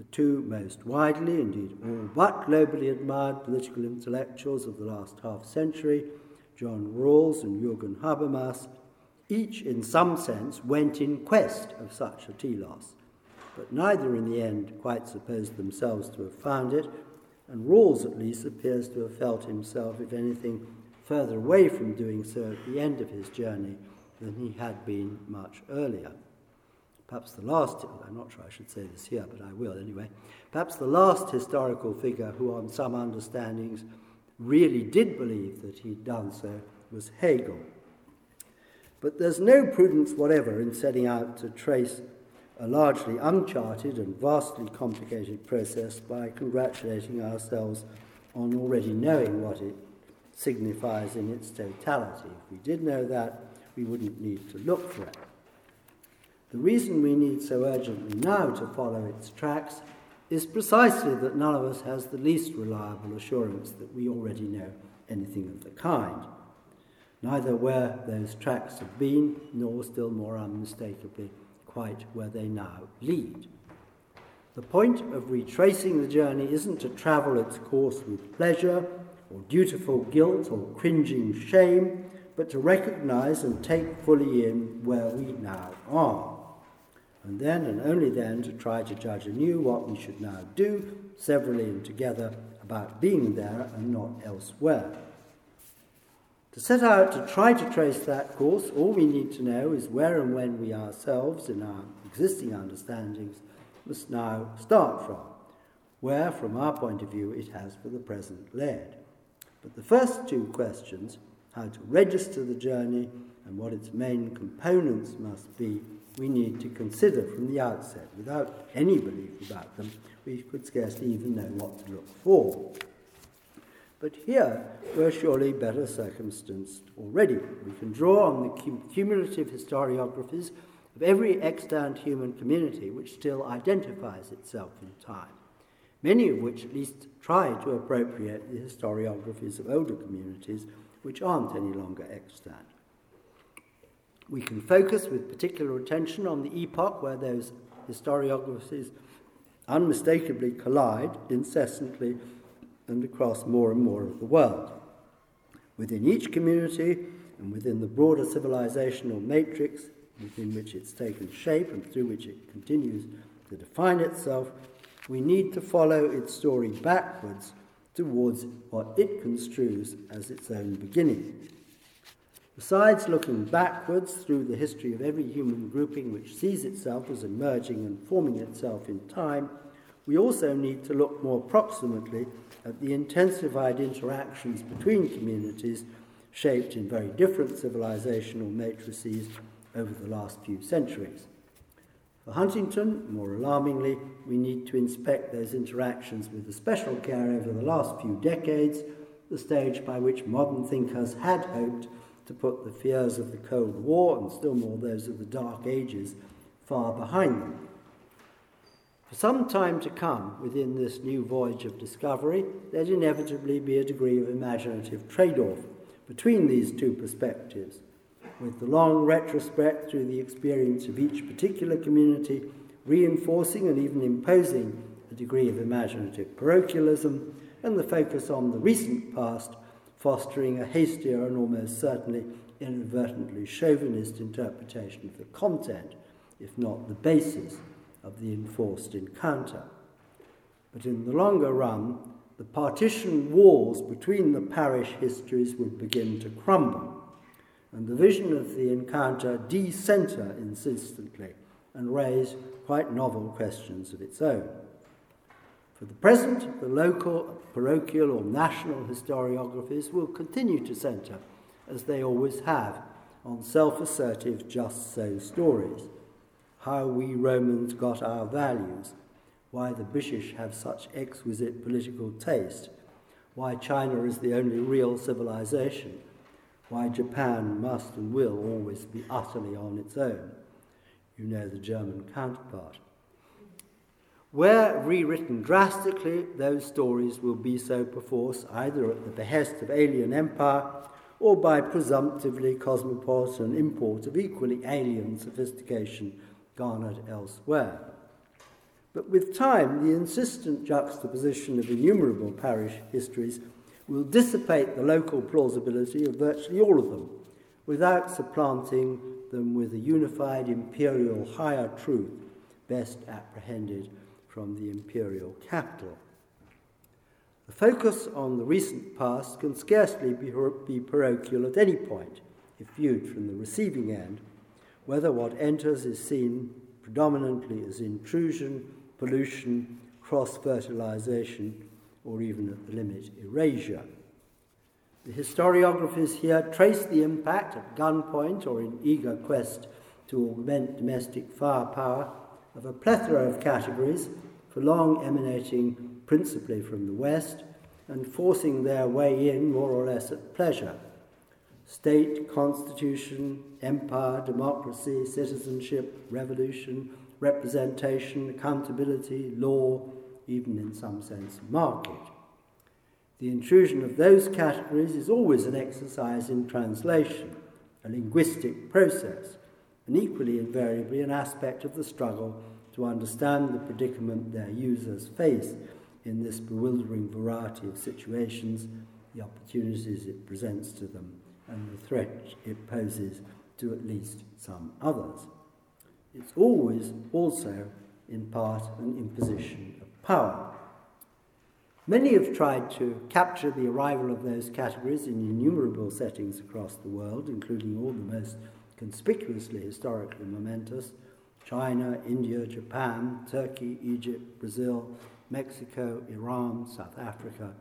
The two most widely, indeed all but globally admired political intellectuals of the last half century, John Rawls and Jürgen Habermas, each in some sense went in quest of such a telos but neither in the end quite supposed themselves to have found it, and Rawls at least appears to have felt himself, if anything, further away from doing so at the end of his journey than he had been much earlier. Perhaps the last, I'm not sure I should say this here, but I will anyway. Perhaps the last historical figure who, on some understandings, really did believe that he'd done so was Hegel. But there's no prudence whatever in setting out to trace a largely uncharted and vastly complicated process by congratulating ourselves on already knowing what it signifies in its totality. If we did know that, we wouldn't need to look for it. The reason we need so urgently now to follow its tracks is precisely that none of us has the least reliable assurance that we already know anything of the kind. Neither where those tracks have been, nor still more unmistakably quite where they now lead. The point of retracing the journey isn't to travel its course with pleasure or dutiful guilt or cringing shame, but to recognize and take fully in where we now are. And then, and only then, to try to judge anew what we should now do, severally and together, about being there and not elsewhere. To set out to try to trace that course, all we need to know is where and when we ourselves, in our existing understandings, must now start from, where, from our point of view, it has for the present led. But the first two questions, how to register the journey and what its main components must be, we need to consider from the outset. Without any belief about them, we could scarcely even know what to look for. But here, we're surely better circumstanced already. We can draw on the cumulative historiographies of every extant human community which still identifies itself in time, many of which at least try to appropriate the historiographies of older communities which aren't any longer extant. We can focus with particular attention on the epoch where those historiographies unmistakably collide incessantly and across more and more of the world. Within each community and within the broader civilizational matrix within which it's taken shape and through which it continues to define itself, we need to follow its story backwards towards what it construes as its own beginning. Besides looking backwards through the history of every human grouping which sees itself as emerging and forming itself in time, we also need to look more proximately at the intensified interactions between communities shaped in very different civilizational matrices over the last few centuries. For Huntington, more alarmingly, we need to inspect those interactions with especial care over the last few decades, the stage by which modern thinkers had hoped to put the fears of the Cold War, and still more those of the Dark Ages, far behind them. For some time to come within this new voyage of discovery, there'd inevitably be a degree of imaginative trade off between these two perspectives, with the long retrospect through the experience of each particular community reinforcing and even imposing a degree of imaginative parochialism, and the focus on the recent past fostering a hastier and almost certainly inadvertently chauvinist interpretation of the content, if not the basis of the enforced encounter. But in the longer run, the partition walls between the parish histories would begin to crumble, and the vision of the encounter decenter insistently and raise quite novel questions of its own. For the present, the local, parochial, or national historiographies will continue to centre, as they always have, on self assertive just so stories how we Romans got our values, why the British have such exquisite political taste, why China is the only real civilization, why Japan must and will always be utterly on its own. You know the German counterpart. Where rewritten drastically, those stories will be so perforce either at the behest of alien empire or by presumptively cosmopolitan import of equally alien sophistication garnered elsewhere. But with time, the insistent juxtaposition of innumerable parish histories will dissipate the local plausibility of virtually all of them, without supplanting them with a unified imperial higher truth best apprehended from the imperial capital. The focus on the recent past can scarcely be, be parochial at any point if viewed from the receiving end, whether what enters is seen predominantly as intrusion, pollution, cross fertilization, or even at the limit, erasure. The historiographies here trace the impact at gunpoint or in eager quest to augment domestic firepower of a plethora of categories, for long emanating principally from the West and forcing their way in more or less at pleasure state, constitution, empire, democracy, citizenship, revolution, representation, accountability, law, even in some sense, market. The intrusion of those categories is always an exercise in translation, a linguistic process, and equally invariably an aspect of the struggle to understand the predicament their users face in this bewildering variety of situations, the opportunities it presents to them and the threat it poses to at least some others. It's always also, in part, an imposition of power. Many have tried to capture the arrival of those categories in innumerable settings across the world, including all the most conspicuously historically momentous China, India, Japan, Turkey, Egypt, Brazil, Mexico, Iran, South Africa,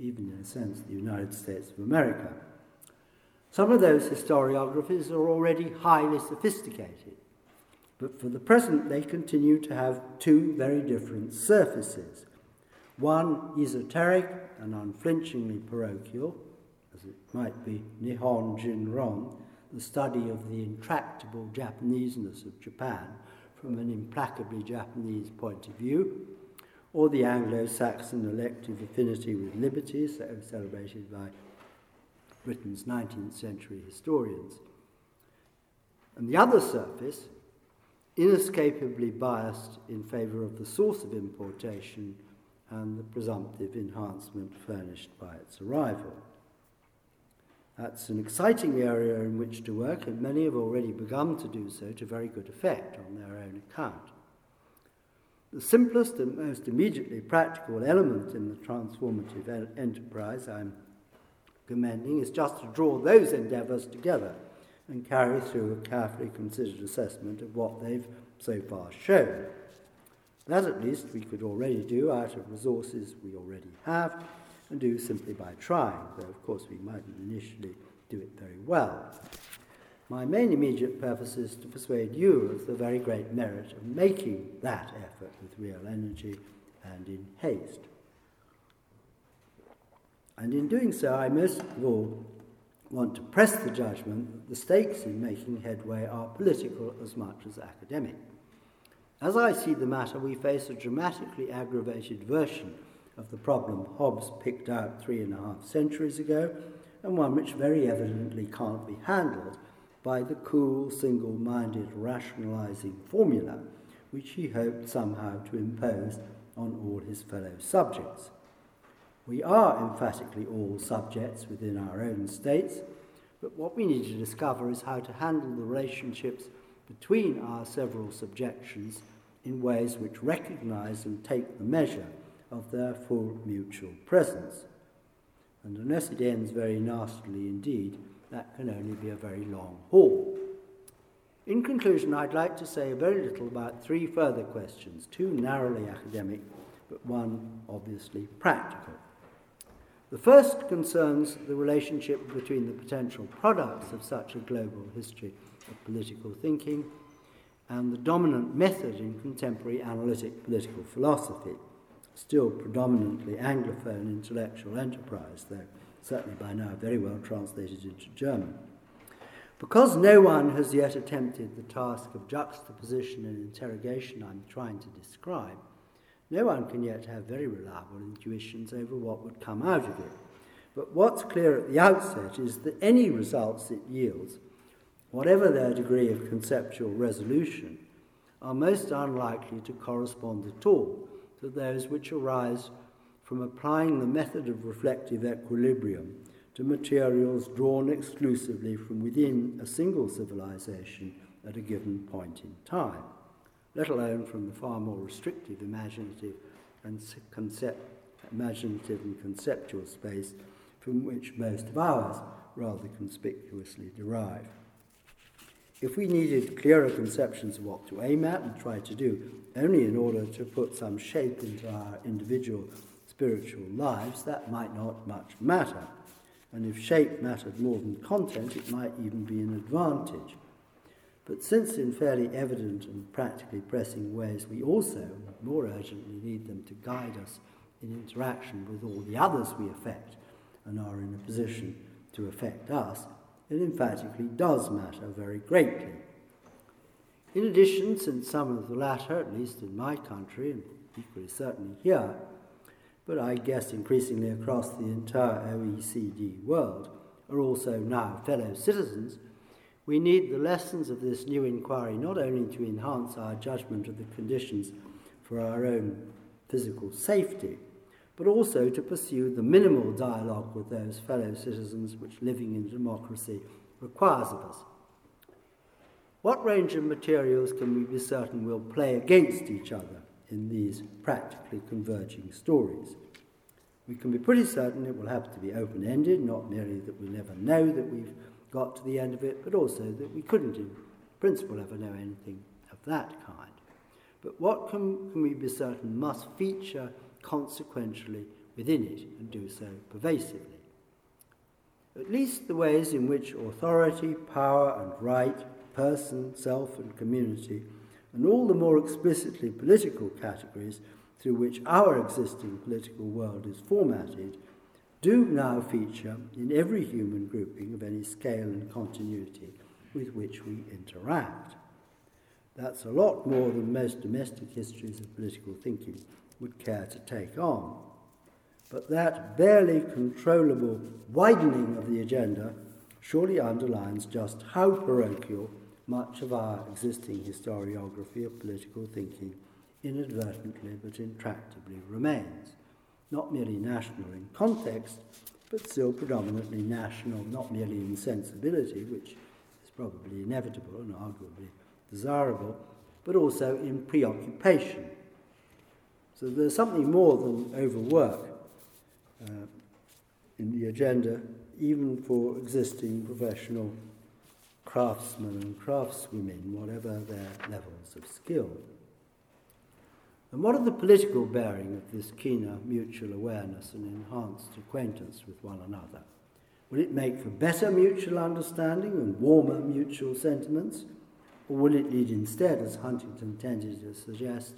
even in a sense the United States of America. Some of those historiographies are already highly sophisticated, but for the present they continue to have two very different surfaces. One esoteric and unflinchingly parochial, as it might be Nihon Jinron, the study of the intractable Japaneseness of Japan from an implacably Japanese point of view, or the Anglo Saxon elective affinity with liberty, so celebrated by Britain's 19th century historians. And the other surface, inescapably biased in favour of the source of importation and the presumptive enhancement furnished by its arrival. That's an exciting area in which to work, and many have already begun to do so to very good effect on their own account. The simplest and most immediately practical element in the transformative enterprise I'm commending is just to draw those endeavours together and carry through a carefully considered assessment of what they've so far shown. That at least we could already do out of resources we already have do simply by trying, though of course we mightn't initially do it very well. My main immediate purpose is to persuade you of the very great merit of making that effort with real energy and in haste. And in doing so, I most of all want to press the judgment that the stakes in making headway are political as much as academic. As I see the matter, we face a dramatically aggravated version of the problem Hobbes picked out three and a half centuries ago, and one which very evidently can't be handled by the cool, single minded rationalizing formula which he hoped somehow to impose on all his fellow subjects. We are emphatically all subjects within our own states, but what we need to discover is how to handle the relationships between our several subjections in ways which recognize and take the measure of their full mutual presence. And unless it ends very nastily indeed, that can only be a very long haul. In conclusion, I'd like to say very little about three further questions, two narrowly academic, but one obviously practical. The first concerns the relationship between the potential products of such a global history of political thinking and the dominant method in contemporary analytic political philosophy, still predominantly Anglophone intellectual enterprise, though certainly by now very well translated into German. Because no one has yet attempted the task of juxtaposition and interrogation I'm trying to describe, no one can yet have very reliable intuitions over what would come out of it. But what's clear at the outset is that any results it yields, whatever their degree of conceptual resolution, are most unlikely to correspond at all to those which arise from applying the method of reflective equilibrium to materials drawn exclusively from within a single civilization at a given point in time let alone from the far more restrictive imaginative and concept, imaginative and conceptual space from which most of ours rather conspicuously derive. If we needed clearer conceptions of what to aim at and try to do, only in order to put some shape into our individual spiritual lives, that might not much matter. And if shape mattered more than content, it might even be an advantage. But since in fairly evident and practically pressing ways, we also more urgently need them to guide us in interaction with all the others we affect and are in a position to affect us, it emphatically does matter very greatly. In addition, since some of the latter, at least in my country, and equally certainly here, but I guess increasingly across the entire OECD world, are also now fellow citizens we need the lessons of this new inquiry not only to enhance our judgment of the conditions for our own physical safety, but also to pursue the minimal dialogue with those fellow citizens which living in democracy requires of us. What range of materials can we be certain will play against each other in these practically converging stories? We can be pretty certain it will have to be open ended, not merely that we never know that we've got to the end of it, but also that we couldn't in principle ever know anything of that kind. But what can, can we be certain must feature consequentially within it and do so pervasively? At least the ways in which authority, power, and right, person, self, and community, and all the more explicitly political categories through which our existing political world is formatted do now feature in every human grouping of any scale and continuity with which we interact. That's a lot more than most domestic histories of political thinking would care to take on. But that barely controllable widening of the agenda surely underlines just how parochial much of our existing historiography of political thinking inadvertently but intractably remains not merely national in context, but still predominantly national, not merely in sensibility, which is probably inevitable and arguably desirable, but also in preoccupation. So there's something more than overwork uh, in the agenda, even for existing professional craftsmen and craftswomen, whatever their levels of skill. And what are the political bearing of this keener mutual awareness and enhanced acquaintance with one another? Will it make for better mutual understanding and warmer mutual sentiments? Or will it lead instead, as Huntington tended to suggest,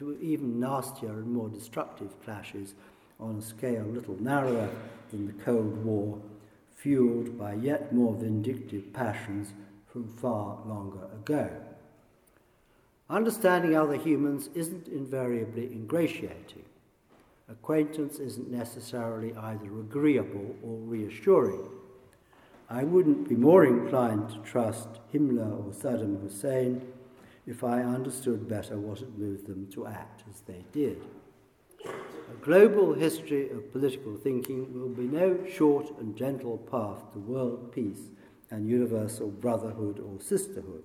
to even nastier and more destructive clashes on a scale little narrower than the Cold War, fueled by yet more vindictive passions from far longer ago? Understanding other humans isn't invariably ingratiating. Acquaintance isn't necessarily either agreeable or reassuring. I wouldn't be more inclined to trust Himmler or Saddam Hussein if I understood better what had moved them to act as they did. A global history of political thinking will be no short and gentle path to world peace and universal brotherhood or sisterhood.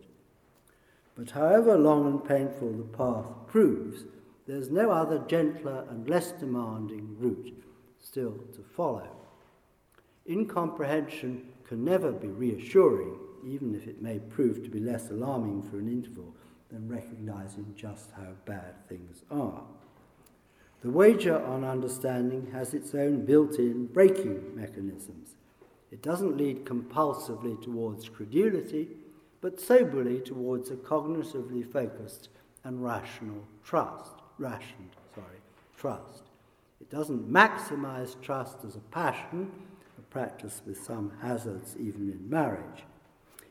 But however long and painful the path proves, there's no other gentler and less demanding route still to follow. Incomprehension can never be reassuring, even if it may prove to be less alarming for an interval than recognizing just how bad things are. The wager on understanding has its own built in braking mechanisms. It doesn't lead compulsively towards credulity, but soberly towards a cognitively focused and rational trust. Rationed, sorry, trust. It doesn't maximize trust as a passion, a practice with some hazards even in marriage.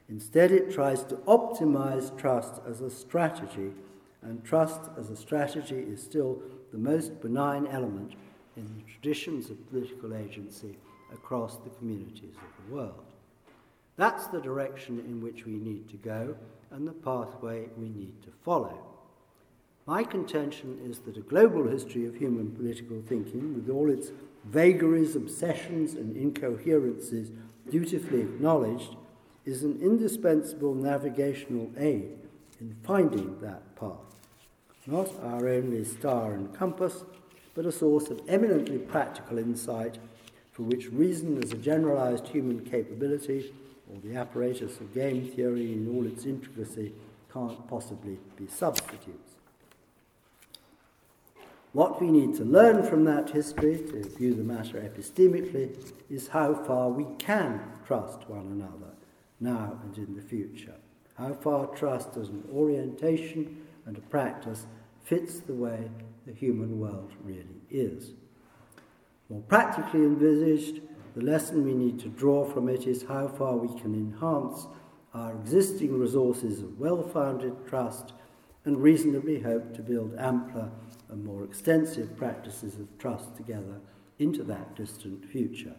Instead, it tries to optimize trust as a strategy, and trust as a strategy is still the most benign element in the traditions of political agency across the communities of the world. That's the direction in which we need to go and the pathway we need to follow. My contention is that a global history of human political thinking, with all its vagaries, obsessions, and incoherences dutifully acknowledged, is an indispensable navigational aid in finding that path. Not our only star and compass, but a source of eminently practical insight for which reason as a generalized human capability or the apparatus of game theory in all its intricacy can't possibly be substitutes. What we need to learn from that history, to view the matter epistemically, is how far we can trust one another now and in the future. How far trust as an orientation and a practice fits the way the human world really is. More practically envisaged, the lesson we need to draw from it is how far we can enhance our existing resources of well founded trust and reasonably hope to build ampler and more extensive practices of trust together into that distant future,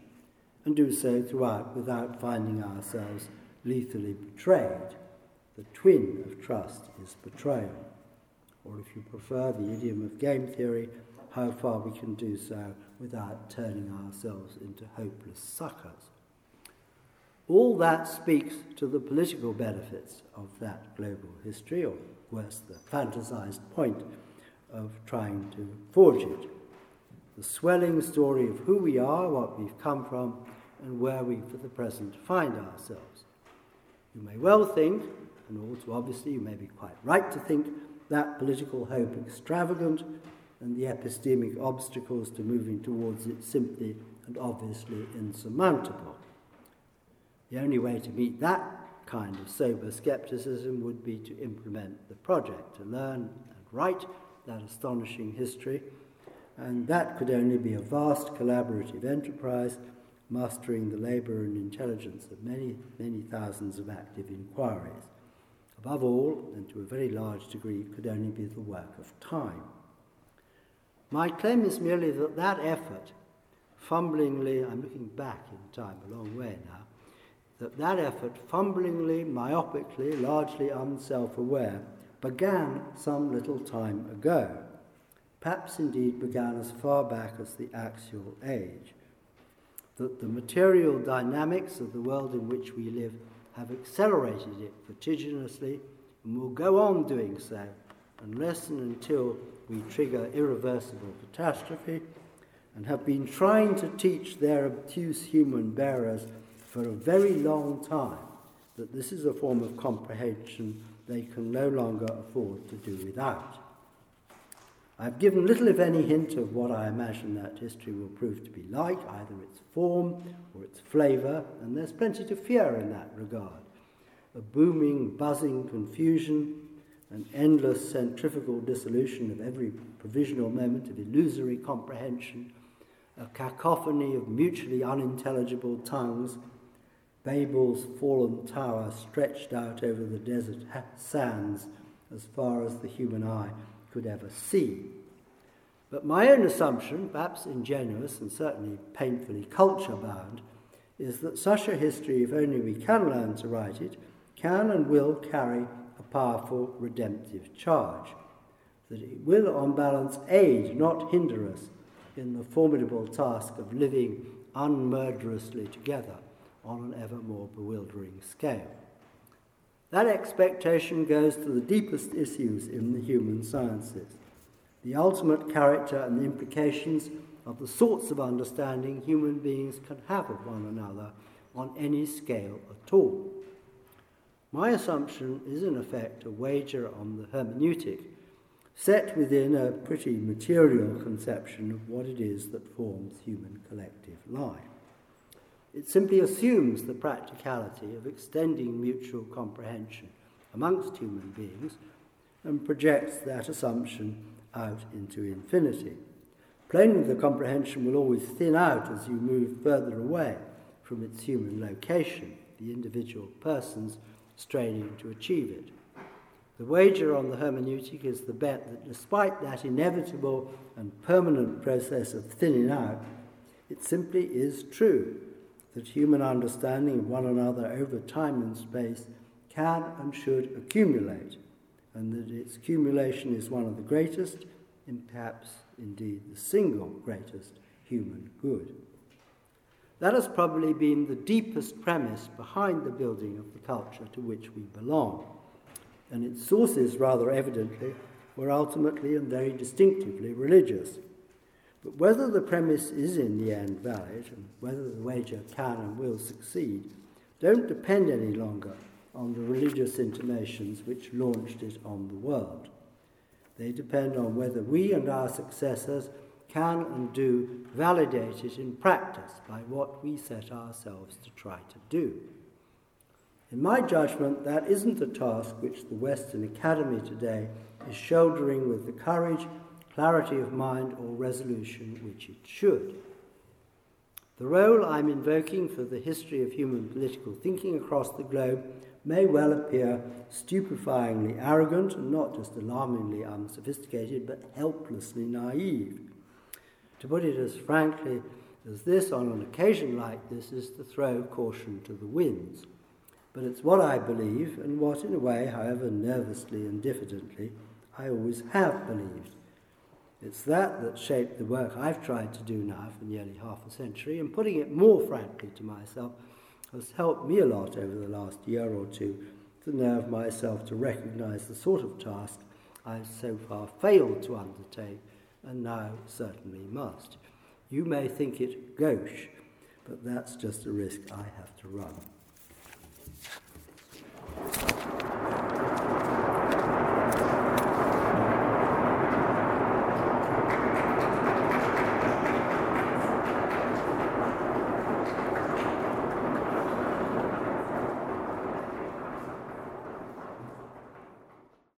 and do so throughout without finding ourselves lethally betrayed. The twin of trust is betrayal. Or if you prefer the idiom of game theory, how far we can do so without turning ourselves into hopeless suckers. All that speaks to the political benefits of that global history, or worse, the fantasized point of trying to forge it. The swelling story of who we are, what we've come from, and where we for the present find ourselves. You may well think, and all too obviously you may be quite right to think, that political hope extravagant and the epistemic obstacles to moving towards it simply and obviously insurmountable. The only way to meet that kind of sober skepticism would be to implement the project, to learn and write that astonishing history, and that could only be a vast collaborative enterprise mastering the labour and intelligence of many, many thousands of active inquiries. Above all, and to a very large degree, could only be the work of time. My claim is merely that that effort, fumblingly, I'm looking back in time a long way now, that that effort, fumblingly, myopically, largely unself aware, began some little time ago. Perhaps indeed began as far back as the axial age. That the material dynamics of the world in which we live have accelerated it vertiginously and will go on doing so unless and until we trigger irreversible catastrophe, and have been trying to teach their obtuse human bearers for a very long time that this is a form of comprehension they can no longer afford to do without. I've given little, if any, hint of what I imagine that history will prove to be like, either its form or its flavour, and there's plenty to fear in that regard. A booming, buzzing confusion, an endless centrifugal dissolution of every provisional moment of illusory comprehension, a cacophony of mutually unintelligible tongues, Babel's fallen tower stretched out over the desert sands as far as the human eye could ever see. But my own assumption, perhaps ingenuous and certainly painfully culture bound, is that such a history, if only we can learn to write it, can and will carry a powerful redemptive charge. That it will, on balance, aid, not hinder us in the formidable task of living unmurderously together on an ever more bewildering scale. That expectation goes to the deepest issues in the human sciences, the ultimate character and the implications of the sorts of understanding human beings can have of one another on any scale at all. My assumption is, in effect, a wager on the hermeneutic, set within a pretty material conception of what it is that forms human collective life. It simply assumes the practicality of extending mutual comprehension amongst human beings and projects that assumption out into infinity. Plainly, the comprehension will always thin out as you move further away from its human location, the individual persons straining to achieve it. The wager on the hermeneutic is the bet that despite that inevitable and permanent process of thinning out, it simply is true that human understanding of one another over time and space can and should accumulate, and that its accumulation is one of the greatest, and perhaps indeed the single greatest, human good. That has probably been the deepest premise behind the building of the culture to which we belong, and its sources, rather evidently, were ultimately and very distinctively religious. But whether the premise is in the end valid and whether the wager can and will succeed don't depend any longer on the religious intimations which launched it on the world. They depend on whether we and our successors can and do validate it in practice by what we set ourselves to try to do. In my judgment, that isn't a task which the Western Academy today is shouldering with the courage clarity of mind or resolution which it should. The role I'm invoking for the history of human political thinking across the globe may well appear stupefyingly arrogant and not just alarmingly unsophisticated, but helplessly naive. To put it as frankly as this, on an occasion like this, is to throw caution to the winds. But it's what I believe, and what, in a way, however nervously and diffidently, I always have believed. It's that that shaped the work I've tried to do now for nearly half a century, and putting it more frankly to myself has helped me a lot over the last year or two to nerve myself to recognize the sort of task I've so far failed to undertake and now certainly must. You may think it gauche, but that's just a risk I have to run.